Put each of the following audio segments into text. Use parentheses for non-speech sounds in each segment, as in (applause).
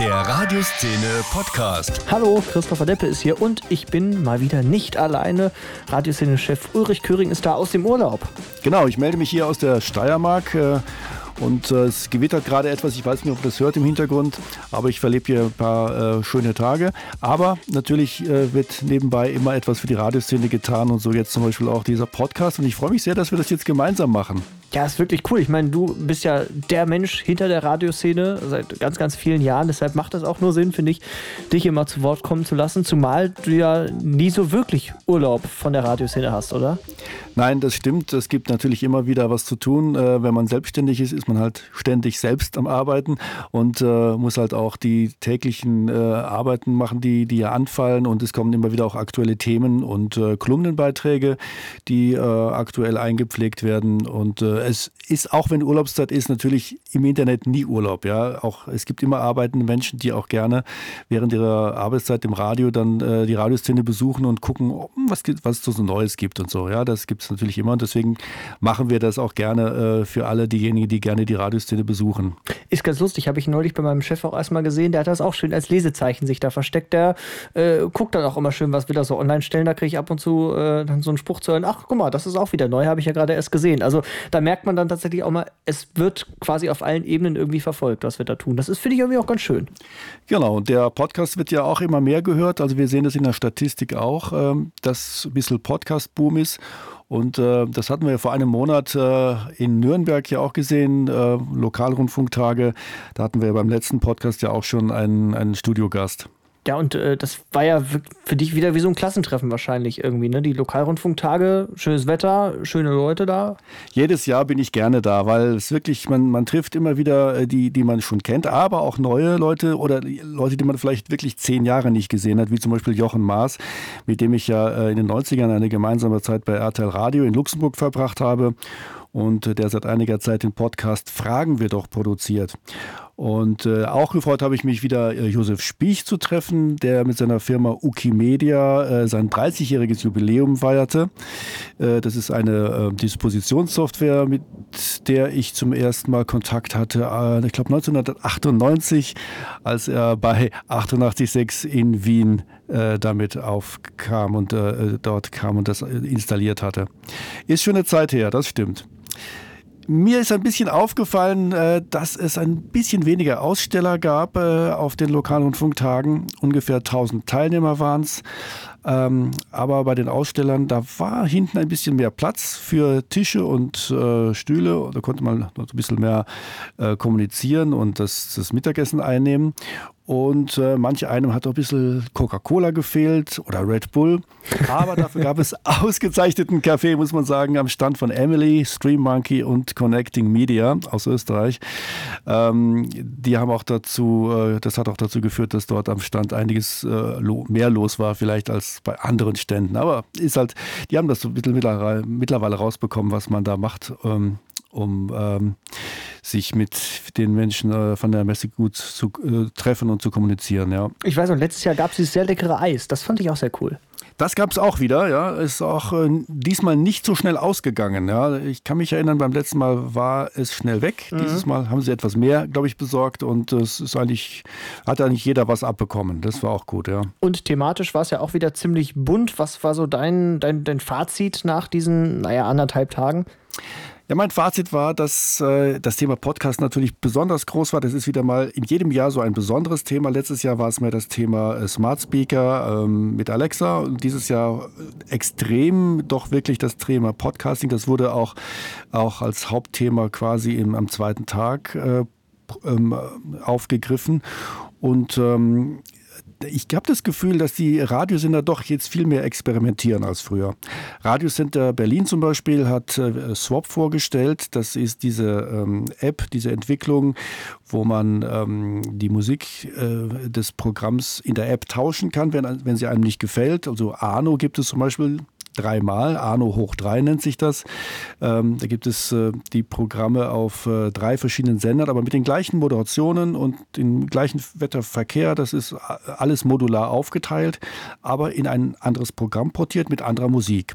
Der Radioszene Podcast. Hallo, Christopher Deppe ist hier und ich bin mal wieder nicht alleine. Radioszene-Chef Ulrich Köring ist da aus dem Urlaub. Genau, ich melde mich hier aus der Steiermark. Äh, und äh, es gewittert gerade etwas, ich weiß nicht, ob das hört im Hintergrund, aber ich verlebe hier ein paar äh, schöne Tage. Aber natürlich äh, wird nebenbei immer etwas für die Radioszene getan und so jetzt zum Beispiel auch dieser Podcast. Und ich freue mich sehr, dass wir das jetzt gemeinsam machen. Ja, ist wirklich cool. Ich meine, du bist ja der Mensch hinter der Radioszene seit ganz, ganz vielen Jahren. Deshalb macht das auch nur Sinn, finde ich, dich immer zu Wort kommen zu lassen. Zumal du ja nie so wirklich Urlaub von der Radioszene hast, oder? Nein, das stimmt. Es gibt natürlich immer wieder was zu tun. Äh, wenn man selbstständig ist, ist man halt ständig selbst am Arbeiten und äh, muss halt auch die täglichen äh, Arbeiten machen, die, die ja anfallen. Und es kommen immer wieder auch aktuelle Themen und Kolumnenbeiträge, die aktuell eingepflegt werden. Und es ist, auch wenn Urlaubszeit ist, natürlich im Internet nie Urlaub. Ja, auch es gibt immer arbeitende Menschen, die auch gerne während ihrer Arbeitszeit im Radio dann äh, die Radioszene besuchen und gucken, was, was es so Neues gibt und so. Ja, das gibt es natürlich immer und deswegen machen wir das auch gerne äh, für alle diejenigen, die gerne die Radioszene besuchen. Ist ganz lustig, habe ich neulich bei meinem Chef auch erstmal gesehen. Der hat das auch schön als Lesezeichen sich da versteckt. Der äh, guckt dann auch immer schön, was will er so online stellen. Da kriege ich ab und zu äh, dann so einen Spruch zu hören. Ach, guck mal, das ist auch wieder neu, habe ich ja gerade erst gesehen. Also da merkt merkt man dann tatsächlich auch mal, es wird quasi auf allen Ebenen irgendwie verfolgt, was wir da tun. Das ist, finde ich, irgendwie auch ganz schön. Genau, und der Podcast wird ja auch immer mehr gehört. Also wir sehen das in der Statistik auch, ähm, dass ein bisschen Podcast-Boom ist. Und äh, das hatten wir ja vor einem Monat äh, in Nürnberg ja auch gesehen, äh, Lokalrundfunktage. Da hatten wir beim letzten Podcast ja auch schon einen, einen Studiogast. Ja, und äh, das war ja für dich wieder wie so ein Klassentreffen wahrscheinlich irgendwie, ne? Die Lokalrundfunktage, schönes Wetter, schöne Leute da. Jedes Jahr bin ich gerne da, weil es wirklich, man, man trifft immer wieder äh, die, die man schon kennt, aber auch neue Leute oder Leute, die man vielleicht wirklich zehn Jahre nicht gesehen hat, wie zum Beispiel Jochen Maas, mit dem ich ja äh, in den 90ern eine gemeinsame Zeit bei RTL Radio in Luxemburg verbracht habe und der seit einiger Zeit den Podcast Fragen wir doch produziert. Und äh, auch gefreut habe ich mich wieder, äh, Josef Spiech zu treffen, der mit seiner Firma Ukimedia äh, sein 30-jähriges Jubiläum feierte. Äh, das ist eine äh, Dispositionssoftware, mit der ich zum ersten Mal Kontakt hatte, äh, ich glaube 1998, als er bei 886 in Wien damit aufkam und dort kam und das installiert hatte. Ist schon eine Zeit her, das stimmt. Mir ist ein bisschen aufgefallen, äh, dass es ein bisschen weniger Aussteller gab äh, auf den Lokalrundfunktagen. Ungefähr 1000 Teilnehmer waren es. Ähm, aber bei den Ausstellern, da war hinten ein bisschen mehr Platz für Tische und äh, Stühle. Da konnte man noch ein bisschen mehr kommunizieren und das, das Mittagessen einnehmen. Und äh, manche einem hat auch ein bisschen Coca-Cola gefehlt oder Red Bull. Aber dafür gab es (laughs) ausgezeichneten Kaffee, muss man sagen, am Stand von Emily, Stream Monkey und Connecting Media aus Österreich. Ähm, die haben auch dazu, äh, das hat auch dazu geführt, dass dort am Stand einiges äh, mehr los war, vielleicht als bei anderen Ständen. Aber ist halt, die haben das so mittlerweile rausbekommen, was man da macht. Ähm, um ähm, sich mit den Menschen äh, von der Messe gut zu äh, treffen und zu kommunizieren. Ja. Ich weiß noch, letztes Jahr gab es dieses sehr leckere Eis. Das fand ich auch sehr cool. Das gab es auch wieder, ja. Ist auch äh, diesmal nicht so schnell ausgegangen. Ja. Ich kann mich erinnern, beim letzten Mal war es schnell weg. Mhm. Dieses Mal haben sie etwas mehr, glaube ich, besorgt und es ist eigentlich, hat eigentlich jeder was abbekommen. Das war auch gut, ja. Und thematisch war es ja auch wieder ziemlich bunt. Was war so dein, dein, dein Fazit nach diesen, naja, anderthalb Tagen? Ja, mein Fazit war, dass äh, das Thema Podcast natürlich besonders groß war. Das ist wieder mal in jedem Jahr so ein besonderes Thema. Letztes Jahr war es mehr das Thema äh, Smart Speaker ähm, mit Alexa und dieses Jahr extrem doch wirklich das Thema Podcasting. Das wurde auch, auch als Hauptthema quasi im, am zweiten Tag äh, ähm, aufgegriffen. Und ähm, ich habe das Gefühl, dass die Radiosender doch jetzt viel mehr experimentieren als früher. Radiocenter Berlin zum Beispiel hat äh, Swap vorgestellt. Das ist diese ähm, App, diese Entwicklung, wo man ähm, die Musik äh, des Programms in der App tauschen kann, wenn, wenn sie einem nicht gefällt. Also Arno gibt es zum Beispiel dreimal. Arno hoch drei nennt sich das. Ähm, da gibt es äh, die Programme auf äh, drei verschiedenen Sendern, aber mit den gleichen Moderationen und dem gleichen Wetterverkehr. Das ist alles modular aufgeteilt, aber in ein anderes Programm portiert mit anderer Musik.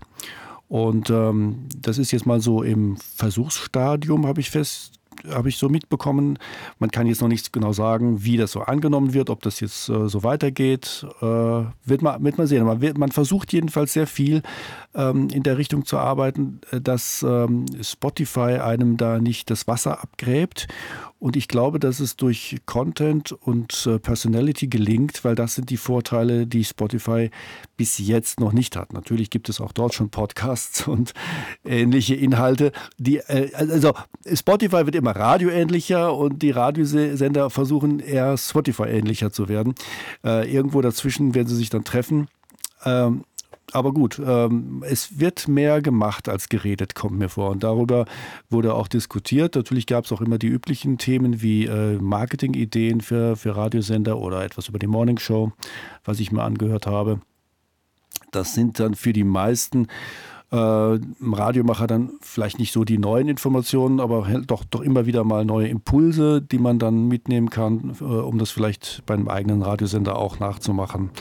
Und ähm, das ist jetzt mal so im Versuchsstadium, habe ich fest habe ich so mitbekommen. Man kann jetzt noch nicht genau sagen, wie das so angenommen wird, ob das jetzt äh, so weitergeht. Äh, wird, man, wird man sehen. Man, wird, man versucht jedenfalls sehr viel ähm, in der Richtung zu arbeiten, äh, dass ähm, Spotify einem da nicht das Wasser abgräbt und ich glaube, dass es durch Content und äh, Personality gelingt, weil das sind die Vorteile, die Spotify bis jetzt noch nicht hat. Natürlich gibt es auch dort schon Podcasts (laughs) und ähnliche Inhalte. Die, äh, also Spotify wird immer radioähnlicher und die Radiosender versuchen eher Spotify-ähnlicher zu werden. Äh, irgendwo dazwischen werden sie sich dann treffen. Ähm, aber gut, ähm, es wird mehr gemacht als geredet, kommt mir vor. Und darüber wurde auch diskutiert. Natürlich gab es auch immer die üblichen Themen wie äh, Marketingideen für, für Radiosender oder etwas über die Morning Show, was ich mir angehört habe. Das sind dann für die meisten äh, Radiomacher dann vielleicht nicht so die neuen Informationen, aber doch, doch immer wieder mal neue Impulse, die man dann mitnehmen kann, äh, um das vielleicht beim eigenen Radiosender auch nachzumachen.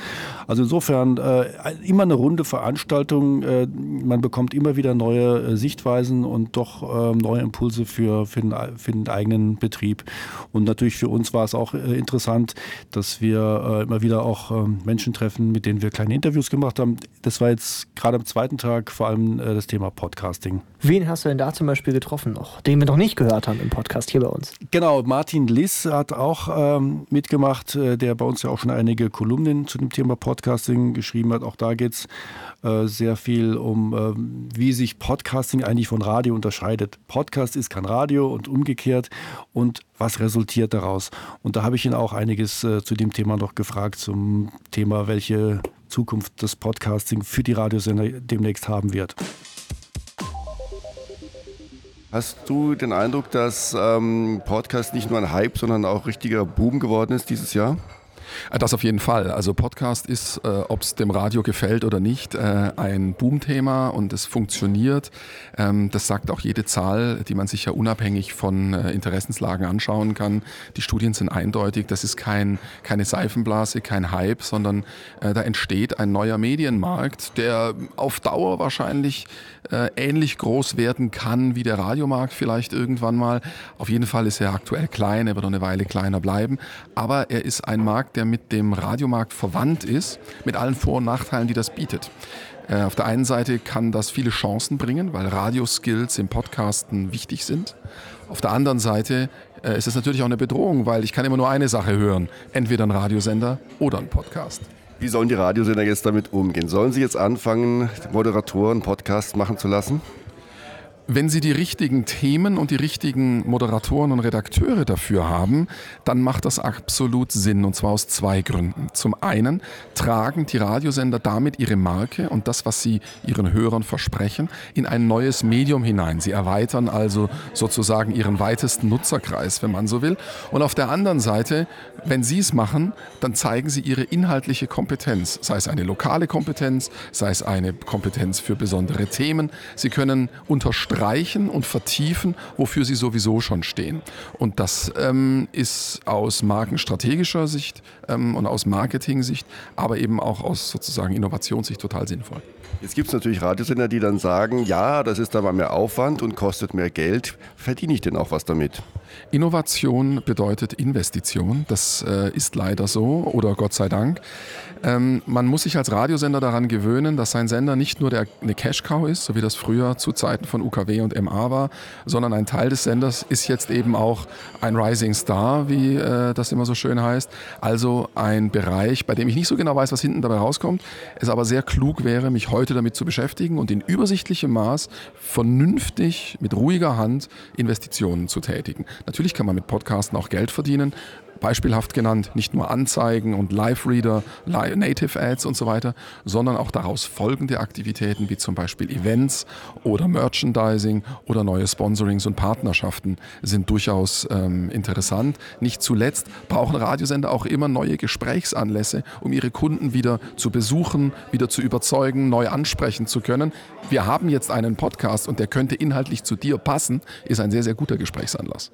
Also insofern äh, immer eine runde Veranstaltung. Äh, man bekommt immer wieder neue äh, Sichtweisen und doch ähm, neue Impulse für, für, den, für den eigenen Betrieb. Und natürlich für uns war es auch äh, interessant, dass wir immer wieder auch ähm, Menschen treffen, mit denen wir kleine Interviews gemacht haben. Das war jetzt gerade am zweiten Tag vor allem allem äh, das Thema Podcasting. Wen hast du denn da zum Beispiel getroffen noch, den wir noch nicht gehört haben im Podcast hier bei uns? Genau, Martin Liss hat auch ähm, mitgemacht, äh, der bei uns ja auch schon einige Kolumnen zu dem Thema Podcasting geschrieben hat. Auch da geht es äh, sehr viel um, äh, wie sich Podcasting eigentlich von Radio unterscheidet. Podcast ist kein Radio und umgekehrt und was resultiert daraus? Und da habe ich ihn auch einiges äh, zu dem Thema noch gefragt, zum Thema, welche Zukunft das Podcasting für die Radiosender demnächst haben wird. Hast du den Eindruck, dass ähm, Podcast nicht nur ein Hype, sondern auch richtiger Boom geworden ist dieses Jahr? Äh, das auf jeden Fall. Also Podcast ist, äh, ob es dem Radio gefällt oder nicht, äh, ein Boomthema und es funktioniert. Ähm, das sagt auch jede Zahl, die man sich ja unabhängig von äh, Interessenslagen anschauen kann. Die Studien sind eindeutig. Das ist kein, keine Seifenblase, kein Hype, sondern äh, da entsteht ein neuer Medienmarkt, der auf Dauer wahrscheinlich äh, ähnlich groß werden kann wie der Radiomarkt vielleicht irgendwann mal. Auf jeden Fall ist er aktuell klein, er wird noch eine Weile kleiner bleiben. Aber er ist ein Markt, der mit dem Radiomarkt verwandt ist, mit allen Vor- und Nachteilen, die das bietet. Äh, auf der einen Seite kann das viele Chancen bringen, weil Radioskills im Podcasten wichtig sind. Auf der anderen Seite äh, ist es natürlich auch eine Bedrohung, weil ich kann immer nur eine Sache hören, entweder ein Radiosender oder ein Podcast. Wie sollen die Radiosender jetzt damit umgehen? Sollen sie jetzt anfangen, Moderatoren Podcasts machen zu lassen? Wenn Sie die richtigen Themen und die richtigen Moderatoren und Redakteure dafür haben, dann macht das absolut Sinn und zwar aus zwei Gründen. Zum einen tragen die Radiosender damit ihre Marke und das, was sie ihren Hörern versprechen, in ein neues Medium hinein. Sie erweitern also sozusagen ihren weitesten Nutzerkreis, wenn man so will. Und auf der anderen Seite, wenn Sie es machen, dann zeigen Sie Ihre inhaltliche Kompetenz, sei es eine lokale Kompetenz, sei es eine Kompetenz für besondere Themen. Sie können unterstreichen, unterstreichen und vertiefen, wofür sie sowieso schon stehen. Und das ähm, ist aus markenstrategischer Sicht ähm, und aus Marketing-Sicht, aber eben auch aus sozusagen Innovationssicht total sinnvoll. Jetzt gibt es natürlich Radiosender, die dann sagen, ja, das ist aber mehr Aufwand und kostet mehr Geld. Verdiene ich denn auch was damit? Innovation bedeutet Investition. Das äh, ist leider so oder Gott sei Dank. Ähm, man muss sich als Radiosender daran gewöhnen, dass sein Sender nicht nur der, eine Cash-Cow ist, so wie das früher zu Zeiten von UKW und MA war, sondern ein Teil des Senders ist jetzt eben auch ein Rising Star, wie äh, das immer so schön heißt. Also ein Bereich, bei dem ich nicht so genau weiß, was hinten dabei rauskommt, es aber sehr klug wäre, mich heute damit zu beschäftigen und in übersichtlichem Maß vernünftig mit ruhiger Hand Investitionen zu tätigen. Natürlich kann man mit Podcasten auch Geld verdienen, beispielhaft genannt, nicht nur Anzeigen und Live-Reader, Native Ads und so weiter, sondern auch daraus folgende Aktivitäten wie zum Beispiel Events oder Merchandising oder neue Sponsorings und Partnerschaften sind durchaus ähm, interessant. Nicht zuletzt brauchen Radiosender auch immer neue Gesprächsanlässe, um ihre Kunden wieder zu besuchen, wieder zu überzeugen, neu ansprechen zu können. Wir haben jetzt einen Podcast und der könnte inhaltlich zu dir passen, ist ein sehr, sehr guter Gesprächsanlass.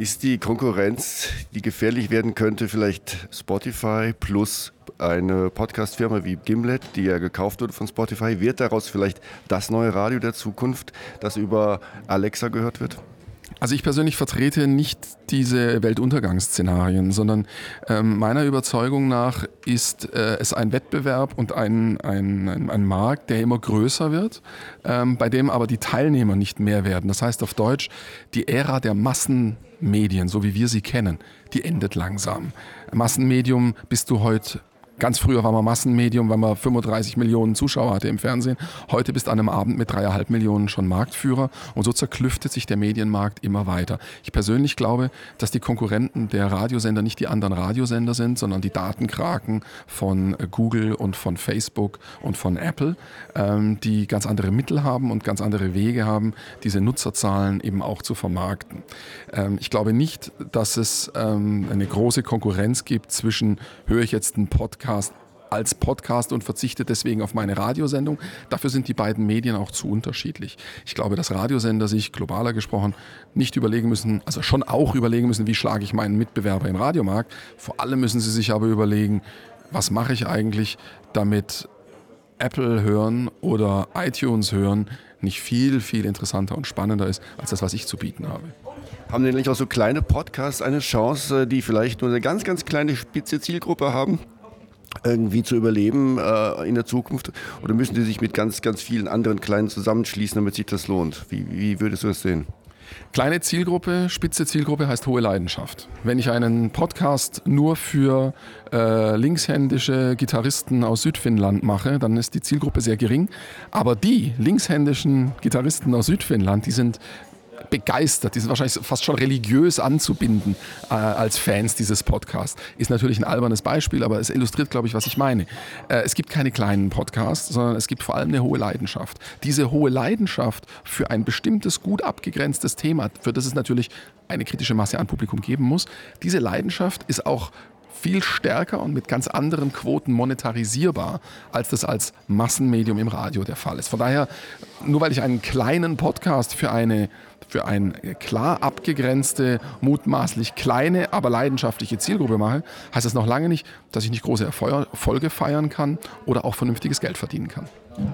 Ist die Konkurrenz, die gefährlich werden könnte, vielleicht Spotify plus eine Podcast-Firma wie Gimlet, die ja gekauft wurde von Spotify? Wird daraus vielleicht das neue Radio der Zukunft, das über Alexa gehört wird? Also ich persönlich vertrete nicht diese Weltuntergangsszenarien, sondern ähm, meiner Überzeugung nach ist äh, es ein Wettbewerb und ein, ein, ein, ein, Markt, der immer größer wird, ähm, bei dem aber die Teilnehmer nicht mehr werden. Das heißt auf Deutsch, die Ära der Massenmedien, so wie wir sie kennen, die endet langsam. Massenmedium bist du heute Ganz früher war man Massenmedium, weil man 35 Millionen Zuschauer hatte im Fernsehen. Heute bist du an einem Abend mit dreieinhalb Millionen schon Marktführer und so zerklüftet sich der Medienmarkt immer weiter. Ich persönlich glaube, dass die Konkurrenten der Radiosender nicht die anderen Radiosender sind, sondern die Datenkraken von Google und von Facebook und von Apple, ähm, die ganz andere Mittel haben und ganz andere Wege haben, diese Nutzerzahlen eben auch zu vermarkten. Ähm, ich glaube nicht, dass es ähm, eine große Konkurrenz gibt zwischen, höre ich jetzt einen Podcast, Podcast als Podcast und verzichte deswegen auf meine Radiosendung. Dafür sind die beiden Medien auch zu unterschiedlich. Ich glaube, dass Radiosender sich globaler gesprochen nicht überlegen müssen, also schon auch überlegen müssen, wie schlage ich meinen Mitbewerber im Radiomarkt. Vor allem müssen sie sich aber überlegen, was mache ich eigentlich, damit Apple hören oder iTunes hören nicht viel, viel interessanter und spannender ist als das, was ich zu bieten habe. Haben denn nicht auch so kleine Podcasts eine Chance, die vielleicht nur eine ganz, ganz kleine spitze Zielgruppe haben? Irgendwie zu überleben äh, in der Zukunft? Oder müssen die sich mit ganz, ganz vielen anderen Kleinen zusammenschließen, damit sich das lohnt? Wie, wie würdest du das sehen? Kleine Zielgruppe, spitze Zielgruppe heißt hohe Leidenschaft. Wenn ich einen Podcast nur für äh, linkshändische Gitarristen aus Südfinnland mache, dann ist die Zielgruppe sehr gering. Aber die linkshändischen Gitarristen aus Südfinnland, die sind begeistert, die sind wahrscheinlich fast schon religiös anzubinden äh, als Fans dieses Podcasts. Ist natürlich ein albernes Beispiel, aber es illustriert, glaube ich, was ich meine. Äh, es gibt keine kleinen Podcasts, sondern es gibt vor allem eine hohe Leidenschaft. Diese hohe Leidenschaft für ein bestimmtes, gut abgegrenztes Thema, für das es natürlich eine kritische Masse an Publikum geben muss, diese Leidenschaft ist auch viel stärker und mit ganz anderen Quoten monetarisierbar, als das als Massenmedium im Radio der Fall ist. Von daher, nur weil ich einen kleinen Podcast für eine für eine klar abgegrenzte, mutmaßlich kleine, aber leidenschaftliche Zielgruppe mache, heißt das noch lange nicht, dass ich nicht große Erfolge feiern kann oder auch vernünftiges Geld verdienen kann.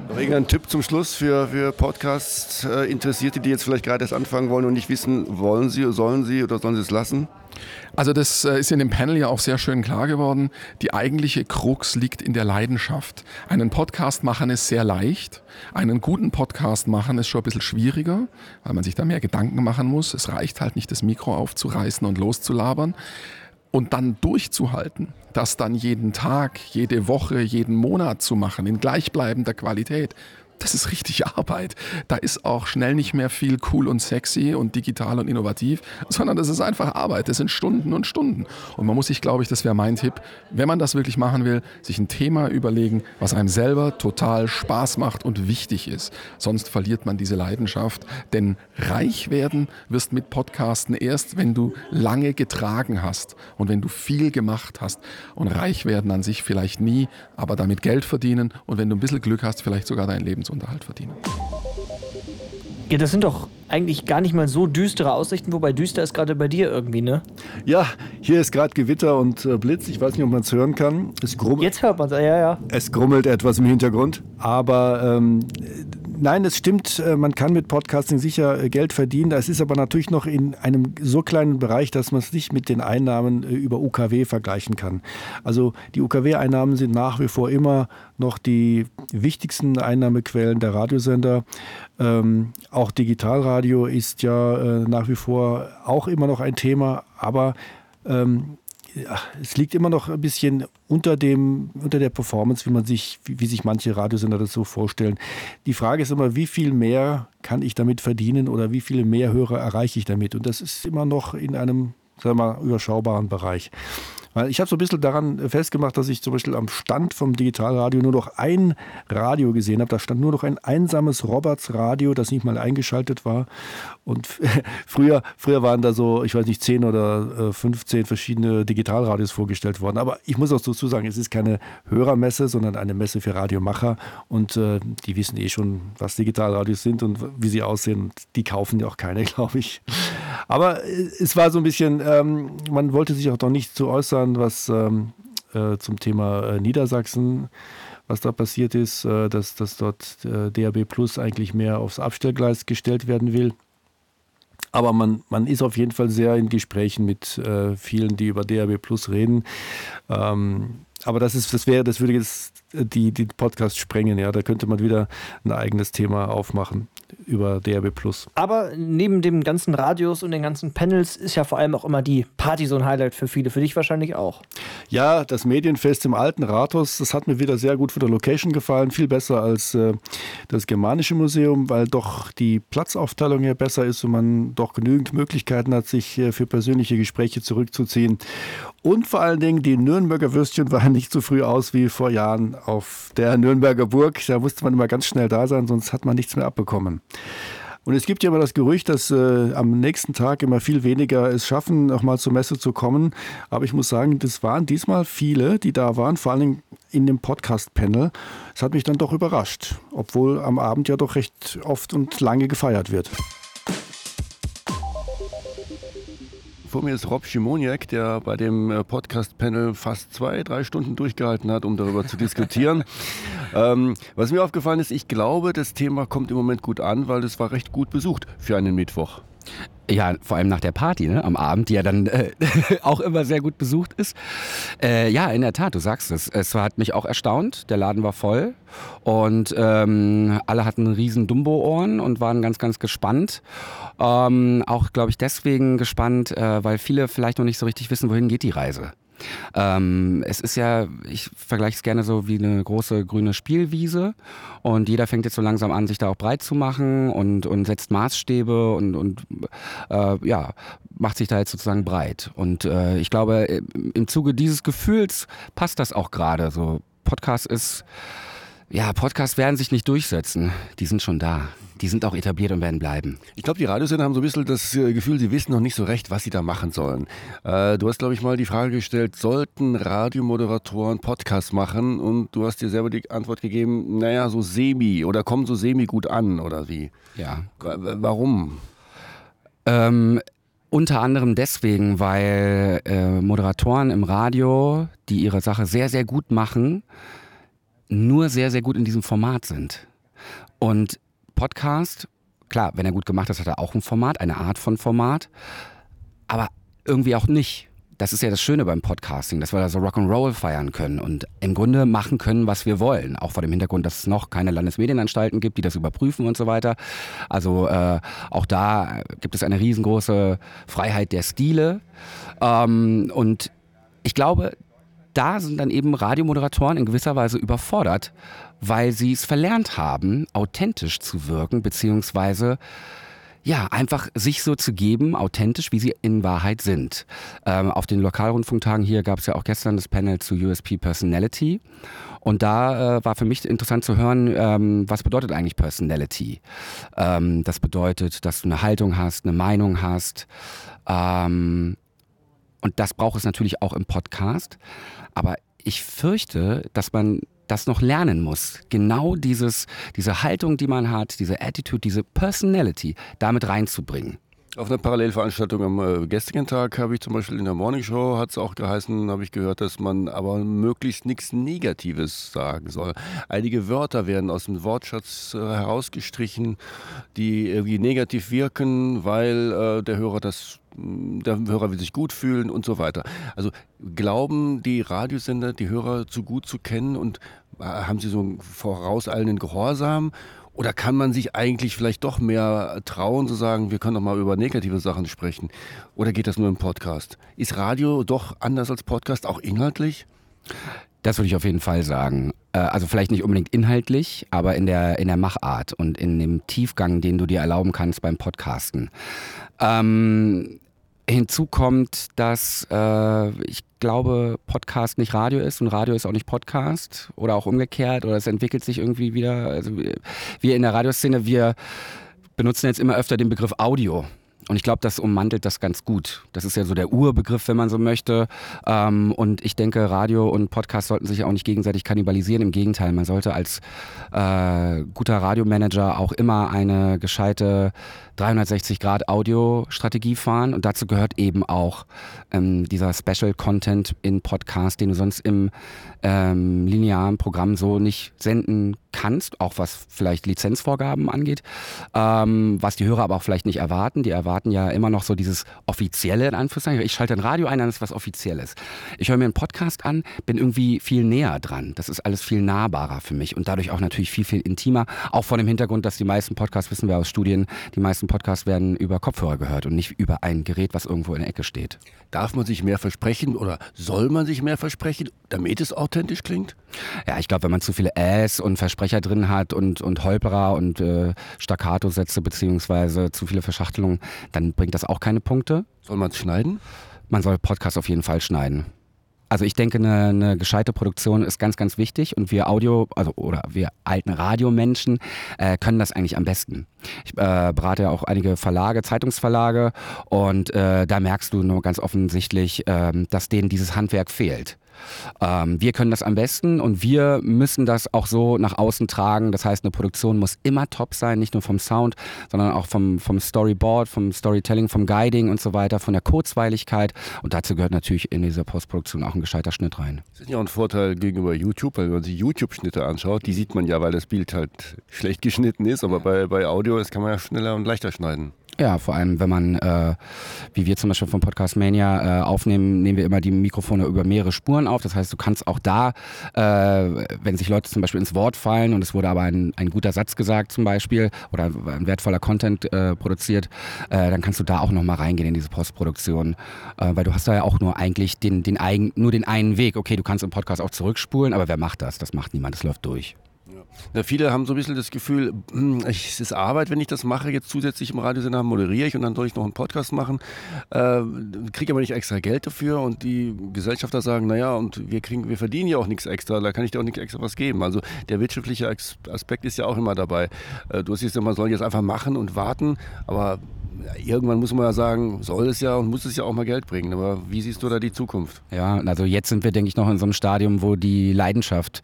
Noch irgendein Tipp zum Schluss für, für Podcast-Interessierte, die jetzt vielleicht gerade erst anfangen wollen und nicht wissen, wollen sie, sollen sie oder sollen sie es lassen? Also das äh, ist in dem Panel ja auch sehr schön klar geworden. Die eigentliche Krux liegt in der Leidenschaft. Einen Podcast machen ist sehr leicht. Einen guten Podcast machen ist schon ein bisschen schwieriger, weil man sich da mehr Gedanken machen muss. Es reicht halt nicht, das Mikro aufzureißen und loszulabern. Und dann durchzuhalten, das dann jeden Tag, jede Woche, jeden Monat zu machen, in gleichbleibender Qualität, das ist richtig Arbeit. Da ist auch schnell nicht mehr viel cool und sexy und digital und innovativ, sondern das ist einfach Arbeit. Das sind Stunden und Stunden. Und man muss sich, glaube ich, das wäre mein Tipp, wenn man das wirklich machen will, sich ein Thema überlegen, was einem selber total Spaß macht und wichtig ist. Sonst verliert man diese Leidenschaft. Denn reich werden wirst mit Podcasten erst, wenn du lange getragen hast und wenn du viel gemacht hast. Und reich werden an sich vielleicht nie, aber damit Geld verdienen und wenn du ein bisschen Glück hast, vielleicht sogar dein Leben Lebensunterhalt verdienen. Ja, das sind doch eigentlich gar nicht mal so düstere Aussichten, wobei düster ist gerade bei dir irgendwie, ne? Ja, hier ist gerade Gewitter und äh, Blitz. Ich weiß nicht, ob man es hören kann. Es Jetzt hört man es, ja, ja. Es grummelt etwas im Hintergrund. Aber ähm, nein, es stimmt, äh, man kann mit Podcasting sicher äh, Geld verdienen. Das ist aber natürlich noch in einem so kleinen Bereich, dass man es nicht mit den Einnahmen äh, über UKW vergleichen kann. Also die UKW-Einnahmen sind nach wie vor immer noch die wichtigsten Einnahmequellen der Radiosender. Ähm, auch Digitalradio ist ja äh, nach wie vor auch immer noch ein Thema, aber ähm, es liegt immer noch ein bisschen unter, dem, unter der Performance, wie man sich, wie, wie sich manche Radiosender das so vorstellen. Die Frage ist immer, wie viel mehr kann ich damit verdienen oder wie viele mehr Hörer erreiche ich damit? Und das ist immer noch in einem, sagen wir mal, überschaubaren Bereich. Weil ich habe so ein bisschen daran festgemacht, dass ich zum Beispiel am Stand vom Digitalradio nur noch ein Radio gesehen habe. Da stand nur noch ein einsames Roberts Radio, das nicht mal eingeschaltet war. Und (laughs) früher, früher waren da so, ich weiß nicht, 10 oder 15 äh, verschiedene Digitalradios vorgestellt worden. Aber ich muss auch dazu sagen, es ist keine Hörermesse, sondern eine Messe für Radiomacher. Und äh, die wissen eh schon, was Digitalradios sind und wie sie aussehen. Und die kaufen ja auch keine, (laughs) glaube ich. Aber äh, es war so ein bisschen, ähm, man wollte sich auch doch nicht zu äußern hören, was ähm, äh, zum Thema äh, Niedersachsen, was da passiert ist, äh, dass, dass dort äh, DAB Plus eigentlich mehr aufs Abstellgleis gestellt werden will. Aber man, man ist auf jeden Fall sehr in Gesprächen mit äh, vielen, die über DAB Plus reden. Ähm, aber das ist, das wäre, das würde jetzt die, die Podcast sprengen, ja. Da könnte man wieder ein eigenes Thema aufmachen über DRB Plus. Aber neben dem ganzen Radios und den ganzen Panels ist ja vor allem auch immer die Party so ein Highlight für viele, für dich wahrscheinlich auch. Ja, das Medienfest im alten Rathaus, das hat mir wieder sehr gut von der Location gefallen, viel besser als äh, das Germanische Museum, weil doch die Platzaufteilung hier besser ist und man doch genügend Möglichkeiten hat, sich äh, für persönliche Gespräche zurückzuziehen. Und vor allen Dingen, die Nürnberger Würstchen waren nicht so früh aus wie vor Jahren auf der Nürnberger Burg. Da musste man immer ganz schnell da sein, sonst hat man nichts mehr abbekommen. Und es gibt ja immer das Gerücht, dass äh, am nächsten Tag immer viel weniger es schaffen, nochmal zur Messe zu kommen. Aber ich muss sagen, das waren diesmal viele, die da waren, vor Dingen in dem Podcast-Panel. Es hat mich dann doch überrascht, obwohl am Abend ja doch recht oft und lange gefeiert wird. Vor mir ist Rob Schimoniak, der bei dem äh, Podcast-Panel fast zwei, drei Stunden durchgehalten hat, um darüber zu diskutieren. (laughs) ähm, was mir aufgefallen ist, ich glaube, das Thema kommt im Moment gut an, weil es war recht gut besucht für einen Mittwoch. Ja, vor allem nach der Party, ne, am Abend, die ja dann äh, (laughs) auch immer sehr gut besucht ist. Äh, ja, in der Tat, du sagst es. Es hat mich auch erstaunt. Der Laden war voll und ähm, alle hatten riesen Dumbo-Ohren und waren ganz, ganz gespannt. Ähm, auch, glaube ich, deswegen gespannt, äh, weil viele vielleicht noch nicht so richtig wissen, wohin geht die Reise. Ähm, es ist ja, ich vergleiche es gerne so wie eine große grüne Spielwiese und jeder fängt jetzt so langsam an, sich da auch breit zu machen und, und setzt Maßstäbe und, und äh, ja, macht sich da jetzt sozusagen breit. Und äh, ich glaube, im Zuge dieses Gefühls passt das auch gerade. So, Podcast ist, ja, Podcasts werden sich nicht durchsetzen. Die sind schon da die sind auch etabliert und werden bleiben. Ich glaube, die Radiosender haben so ein bisschen das äh, Gefühl, sie wissen noch nicht so recht, was sie da machen sollen. Äh, du hast, glaube ich, mal die Frage gestellt, sollten Radiomoderatoren Podcasts machen? Und du hast dir selber die Antwort gegeben, naja, so semi oder kommen so semi gut an oder wie? Ja. Warum? Ähm, unter anderem deswegen, weil äh, Moderatoren im Radio, die ihre Sache sehr, sehr gut machen, nur sehr, sehr gut in diesem Format sind. Und Podcast, klar, wenn er gut gemacht ist, hat er auch ein Format, eine Art von Format, aber irgendwie auch nicht. Das ist ja das Schöne beim Podcasting, dass wir da so Rock'n'Roll feiern können und im Grunde machen können, was wir wollen. Auch vor dem Hintergrund, dass es noch keine Landesmedienanstalten gibt, die das überprüfen und so weiter. Also äh, auch da gibt es eine riesengroße Freiheit der Stile. Ähm, und ich glaube, da sind dann eben Radiomoderatoren in gewisser Weise überfordert, weil sie es verlernt haben, authentisch zu wirken, beziehungsweise ja, einfach sich so zu geben, authentisch, wie sie in Wahrheit sind. Ähm, auf den Lokalrundfunktagen hier gab es ja auch gestern das Panel zu USP Personality. Und da äh, war für mich interessant zu hören, ähm, was bedeutet eigentlich Personality? Ähm, das bedeutet, dass du eine Haltung hast, eine Meinung hast. Ähm, und das braucht es natürlich auch im Podcast. Aber ich fürchte, dass man das noch lernen muss. Genau dieses, diese Haltung, die man hat, diese Attitude, diese Personality damit reinzubringen. Auf einer Parallelveranstaltung am äh, gestrigen Tag habe ich zum Beispiel in der Morningshow hat es auch geheißen, habe ich gehört, dass man aber möglichst nichts Negatives sagen soll. Einige Wörter werden aus dem Wortschatz äh, herausgestrichen, die irgendwie negativ wirken, weil äh, der Hörer das der Hörer will sich gut fühlen und so weiter. Also glauben die Radiosender, die Hörer zu gut zu kennen und äh, haben sie so einen vorauseilenden Gehorsam? Oder kann man sich eigentlich vielleicht doch mehr trauen, zu sagen, wir können doch mal über negative Sachen sprechen? Oder geht das nur im Podcast? Ist Radio doch anders als Podcast, auch inhaltlich? Das würde ich auf jeden Fall sagen. Äh, also vielleicht nicht unbedingt inhaltlich, aber in der, in der Machart und in dem Tiefgang, den du dir erlauben kannst beim Podcasten. Ähm, Hinzu kommt, dass äh, ich glaube, Podcast nicht Radio ist und Radio ist auch nicht Podcast oder auch umgekehrt oder es entwickelt sich irgendwie wieder. Also wir in der Radioszene, wir benutzen jetzt immer öfter den Begriff Audio. Und ich glaube, das ummantelt das ganz gut. Das ist ja so der Urbegriff, wenn man so möchte. Ähm, und ich denke, Radio und Podcast sollten sich auch nicht gegenseitig kannibalisieren. Im Gegenteil, man sollte als äh, guter Radiomanager auch immer eine gescheite 360 Grad Audio-Strategie fahren und dazu gehört eben auch ähm, dieser Special Content in Podcast, den du sonst im ähm, linearen Programm so nicht senden kannst, auch was vielleicht Lizenzvorgaben angeht, ähm, was die Hörer aber auch vielleicht nicht erwarten. Die erwarten erwarten ja immer noch so dieses Offizielle in Anführungszeichen. Ich schalte ein Radio ein, dann ist was Offizielles. Ich höre mir einen Podcast an, bin irgendwie viel näher dran. Das ist alles viel nahbarer für mich und dadurch auch natürlich viel, viel intimer. Auch vor dem Hintergrund, dass die meisten Podcasts, wissen wir aus Studien, die meisten Podcasts werden über Kopfhörer gehört und nicht über ein Gerät, was irgendwo in der Ecke steht. Darf man sich mehr versprechen oder soll man sich mehr versprechen, damit es authentisch klingt? Ja, ich glaube, wenn man zu viele Äs und Versprecher drin hat und, und Holperer und äh, Staccato-Sätze beziehungsweise zu viele Verschachtelungen, dann bringt das auch keine Punkte. Soll man es schneiden? Man soll Podcast auf jeden Fall schneiden. Also ich denke, eine, eine gescheite Produktion ist ganz, ganz wichtig und wir Audio, also oder wir alten Radiomenschen äh, können das eigentlich am besten. Ich äh, berate ja auch einige Verlage, Zeitungsverlage und äh, da merkst du nur ganz offensichtlich, ähm, dass denen dieses Handwerk fehlt. Ähm, wir können das am besten und wir müssen das auch so nach außen tragen. Das heißt, eine Produktion muss immer top sein, nicht nur vom Sound, sondern auch vom, vom Storyboard, vom Storytelling, vom Guiding und so weiter, von der Kurzweiligkeit. Und dazu gehört natürlich in dieser Postproduktion auch ein gescheiter Schnitt rein. Das ist ja auch ein Vorteil gegenüber YouTube, weil wenn man sich YouTube-Schnitte anschaut, die sieht man ja, weil das Bild halt schlecht geschnitten ist, aber bei, bei Audio, das kann man ja schneller und leichter schneiden. Ja, vor allem, wenn man, äh, wie wir zum Beispiel vom Podcast Mania äh, aufnehmen, nehmen wir immer die Mikrofone über mehrere Spuren auf. Das heißt, du kannst auch da, äh, wenn sich Leute zum Beispiel ins Wort fallen und es wurde aber ein, ein guter Satz gesagt zum Beispiel oder ein wertvoller Content äh, produziert, äh, dann kannst du da auch nochmal reingehen in diese Postproduktion. Äh, weil du hast da ja auch nur eigentlich den, den eigen, nur den einen Weg. Okay, du kannst im Podcast auch zurückspulen, aber wer macht das? Das macht niemand, das läuft durch. Ja, viele haben so ein bisschen das Gefühl, (clears throat) es ist Arbeit, wenn ich das mache. Jetzt zusätzlich im Radiosender moderiere ich und dann soll ich noch einen Podcast machen. Äh, kriege aber nicht extra Geld dafür und die Gesellschafter sagen, naja, und wir kriegen, wir verdienen ja auch nichts extra, da kann ich dir auch nichts extra was geben. Also der wirtschaftliche Aspekt ist ja auch immer dabei. Äh, du hast jetzt, man soll jetzt einfach machen und warten, aber irgendwann muss man ja sagen, soll es ja und muss es ja auch mal Geld bringen. Aber wie siehst du da die Zukunft? Ja, also jetzt sind wir, denke ich, noch in so einem Stadium, wo die Leidenschaft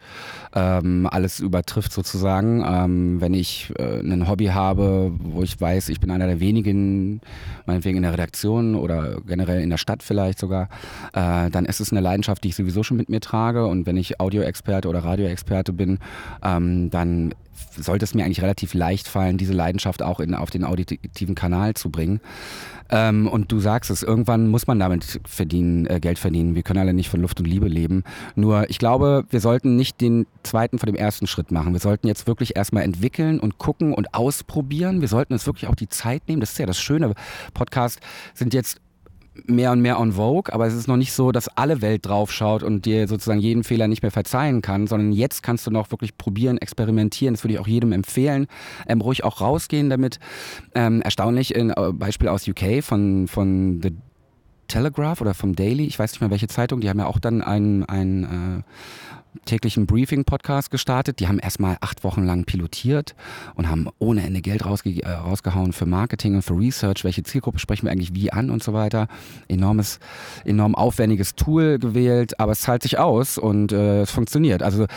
ähm, alles übertrifft sozusagen. Ähm, wenn ich äh, ein Hobby habe, wo ich weiß, ich bin einer der wenigen, meinetwegen in der Redaktion oder generell in der Stadt vielleicht sogar, äh, dann ist es eine Leidenschaft, die ich sowieso schon mit mir trage. Und wenn ich Audioexperte oder Radioexperte bin, ähm, dann sollte es mir eigentlich relativ leicht fallen, diese Leidenschaft auch in, auf den auditiven Kanal zu bringen. Ähm, und du sagst es, irgendwann muss man damit verdienen, äh, Geld verdienen. Wir können alle nicht von Luft und Liebe leben. Nur ich glaube, wir sollten nicht den zweiten vor dem ersten Schritt machen. Wir sollten jetzt wirklich erstmal entwickeln und gucken und ausprobieren. Wir sollten uns wirklich auch die Zeit nehmen. Das ist ja das Schöne. Podcasts sind jetzt mehr und mehr on Vogue, aber es ist noch nicht so, dass alle Welt draufschaut und dir sozusagen jeden Fehler nicht mehr verzeihen kann, sondern jetzt kannst du noch wirklich probieren, experimentieren. Das würde ich auch jedem empfehlen. Ähm, ruhig auch rausgehen damit. Ähm, erstaunlich, ein äh, Beispiel aus UK von, von The Telegraph oder vom Daily, ich weiß nicht mehr welche Zeitung, die haben ja auch dann ein, ein äh, täglichen Briefing-Podcast gestartet. Die haben erstmal acht Wochen lang pilotiert und haben ohne Ende Geld rausge äh, rausgehauen für Marketing und für Research. Welche Zielgruppe sprechen wir eigentlich wie an und so weiter. Enormes, enorm aufwendiges Tool gewählt, aber es zahlt sich aus und äh, es funktioniert. Also äh,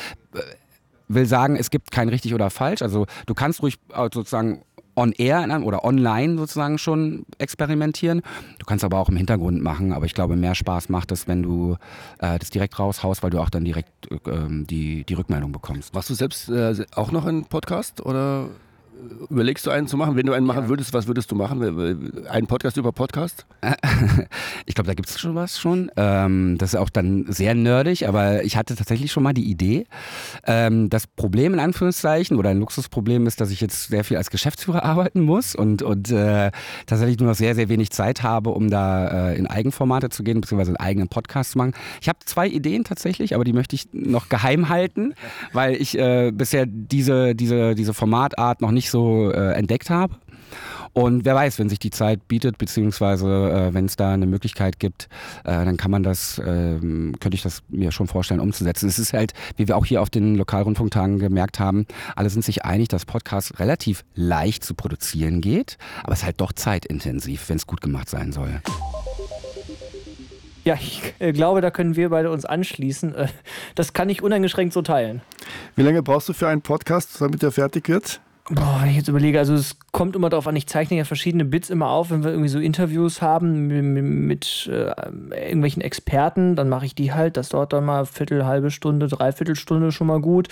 will sagen, es gibt kein richtig oder falsch. Also du kannst ruhig äh, sozusagen on air oder online sozusagen schon experimentieren. Du kannst aber auch im Hintergrund machen, aber ich glaube, mehr Spaß macht es, wenn du äh, das direkt raushaust, weil du auch dann direkt äh, die, die Rückmeldung bekommst. Machst du selbst äh, auch noch einen Podcast oder Überlegst du einen zu machen? Wenn du einen machen würdest, was würdest du machen? Einen Podcast über Podcast? (laughs) ich glaube, da gibt es schon was schon. Ähm, das ist auch dann sehr nerdig, aber ich hatte tatsächlich schon mal die Idee. Ähm, das Problem in Anführungszeichen oder ein Luxusproblem ist, dass ich jetzt sehr viel als Geschäftsführer arbeiten muss und, und äh, tatsächlich nur noch sehr, sehr wenig Zeit habe, um da äh, in Eigenformate zu gehen, beziehungsweise einen eigenen Podcast zu machen. Ich habe zwei Ideen tatsächlich, aber die möchte ich noch geheim halten, weil ich äh, bisher diese, diese, diese Formatart noch nicht so so äh, entdeckt habe. Und wer weiß, wenn sich die Zeit bietet, beziehungsweise äh, wenn es da eine Möglichkeit gibt, äh, dann kann man das, äh, könnte ich das mir schon vorstellen, umzusetzen. Es ist halt, wie wir auch hier auf den Lokalrundfunktagen gemerkt haben, alle sind sich einig, dass Podcast relativ leicht zu produzieren geht, aber es ist halt doch zeitintensiv, wenn es gut gemacht sein soll. Ja, ich äh, glaube, da können wir beide uns anschließen. Äh, das kann ich uneingeschränkt so teilen. Wie lange brauchst du für einen Podcast, damit er fertig wird? Boah, wenn ich jetzt überlege, also es kommt immer darauf an, ich zeichne ja verschiedene Bits immer auf, wenn wir irgendwie so Interviews haben mit, mit äh, irgendwelchen Experten, dann mache ich die halt, das dauert dann mal Viertel, halbe Stunde, Dreiviertelstunde schon mal gut.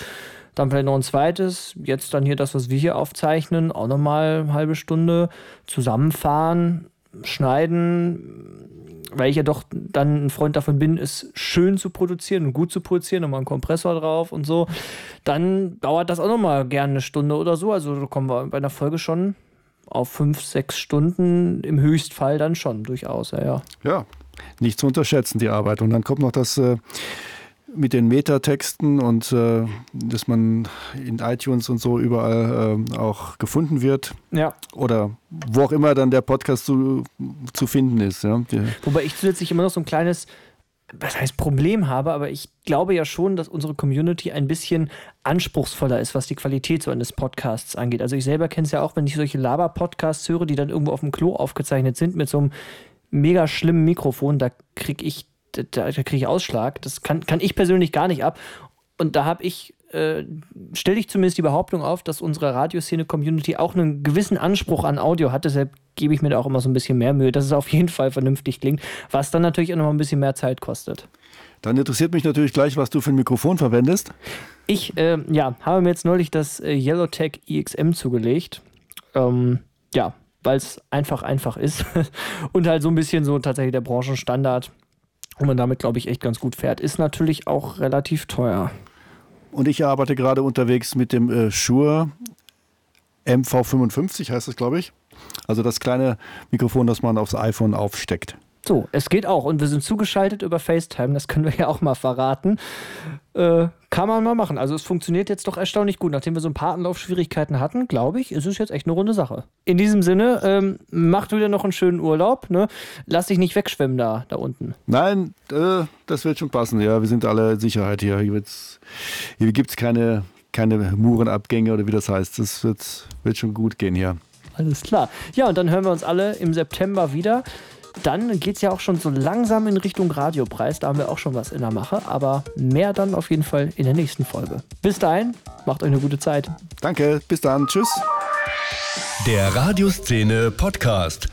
Dann vielleicht noch ein zweites, jetzt dann hier das, was wir hier aufzeichnen, auch nochmal halbe Stunde. Zusammenfahren, Schneiden, weil ich ja doch dann ein Freund davon bin, es schön zu produzieren und gut zu produzieren, nochmal einen Kompressor drauf und so, dann dauert das auch nochmal gerne eine Stunde oder so. Also kommen wir bei einer Folge schon auf fünf, sechs Stunden im Höchstfall dann schon durchaus, ja, ja. Ja, nicht zu unterschätzen, die Arbeit. Und dann kommt noch das äh, mit den Metatexten und äh, dass man in iTunes und so überall äh, auch gefunden wird. Ja. Oder wo auch immer dann der Podcast zu, zu finden ist. Ja. Wobei ich zusätzlich immer noch so ein kleines, was heißt Problem habe, aber ich glaube ja schon, dass unsere Community ein bisschen anspruchsvoller ist, was die Qualität so eines Podcasts angeht. Also ich selber kenne es ja auch, wenn ich solche Laber-Podcasts höre, die dann irgendwo auf dem Klo aufgezeichnet sind mit so einem mega schlimmen Mikrofon, da kriege ich, da, da kriege ich Ausschlag. Das kann, kann ich persönlich gar nicht ab. Und da habe ich, äh, stelle ich zumindest die Behauptung auf, dass unsere Radioszene-Community auch einen gewissen Anspruch an Audio hat. Deshalb gebe ich mir da auch immer so ein bisschen mehr Mühe, dass es auf jeden Fall vernünftig klingt, was dann natürlich auch noch ein bisschen mehr Zeit kostet. dann interessiert mich natürlich gleich, was du für ein Mikrofon verwendest. Ich äh, ja, habe mir jetzt neulich das äh, Yellowtech IXM zugelegt. Ähm, ja, weil es einfach einfach ist (laughs) und halt so ein bisschen so tatsächlich der Branchenstandard. Und man damit, glaube ich, echt ganz gut fährt. Ist natürlich auch relativ teuer. Und ich arbeite gerade unterwegs mit dem äh, Shure MV55, heißt das, glaube ich. Also das kleine Mikrofon, das man aufs iPhone aufsteckt. So, es geht auch. Und wir sind zugeschaltet über FaceTime, das können wir ja auch mal verraten. Äh, kann man mal machen. Also es funktioniert jetzt doch erstaunlich gut. Nachdem wir so ein paar Anlaufschwierigkeiten hatten, glaube ich, ist es jetzt echt eine runde Sache. In diesem Sinne, ähm, macht wieder noch einen schönen Urlaub. Ne? Lass dich nicht wegschwimmen da, da unten. Nein, äh, das wird schon passen. Ja, wir sind alle in Sicherheit hier. Hier, hier gibt es keine, keine Murenabgänge oder wie das heißt. Das wird, wird schon gut gehen hier. Alles klar. Ja, und dann hören wir uns alle im September wieder. Dann geht es ja auch schon so langsam in Richtung Radiopreis. Da haben wir auch schon was in der Mache. Aber mehr dann auf jeden Fall in der nächsten Folge. Bis dahin, macht euch eine gute Zeit. Danke, bis dann. Tschüss. Der Radioszene Podcast.